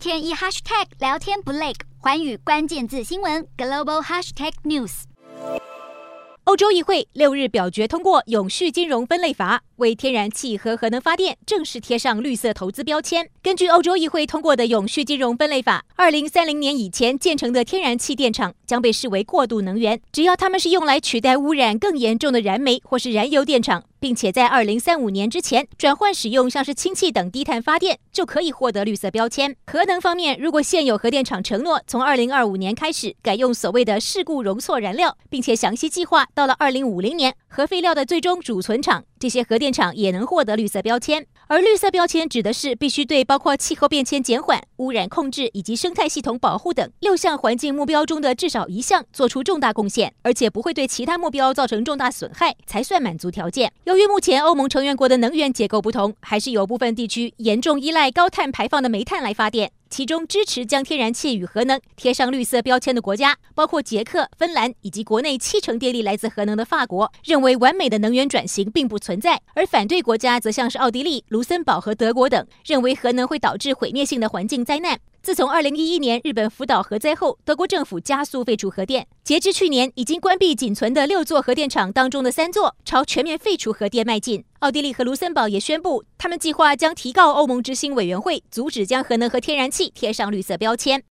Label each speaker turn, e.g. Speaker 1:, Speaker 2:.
Speaker 1: 天一 hashtag 聊天不累，环宇关键字新闻 global hashtag news。
Speaker 2: 欧洲议会六日表决通过永续金融分类法，为天然气和核能发电正式贴上绿色投资标签。根据欧洲议会通过的永续金融分类法，二零三零年以前建成的天然气电厂将被视为过渡能源，只要它们是用来取代污染更严重的燃煤或是燃油电厂。并且在二零三五年之前转换使用像是氢气等低碳发电，就可以获得绿色标签。核能方面，如果现有核电厂承诺从二零二五年开始改用所谓的事故容错燃料，并且详细计划到了二零五零年核废料的最终储存厂，这些核电厂也能获得绿色标签。而绿色标签指的是必须对包括气候变迁减缓、污染控制以及生态系统保护等六项环境目标中的至少一项做出重大贡献，而且不会对其他目标造成重大损害，才算满足条件。由于目前欧盟成员国的能源结构不同，还是有部分地区严重依赖高碳排放的煤炭来发电。其中支持将天然气与核能贴上绿色标签的国家，包括捷克、芬兰以及国内七成电力来自核能的法国，认为完美的能源转型并不存在；而反对国家则像是奥地利、卢森堡和德国等，认为核能会导致毁灭性的环境灾难。自从二零一一年日本福岛核灾后，德国政府加速废除核电，截至去年已经关闭仅存的六座核电厂当中的三座，朝全面废除核电迈进。奥地利和卢森堡也宣布，他们计划将提告欧盟执行委员会，阻止将核能和天然气贴上绿色标签。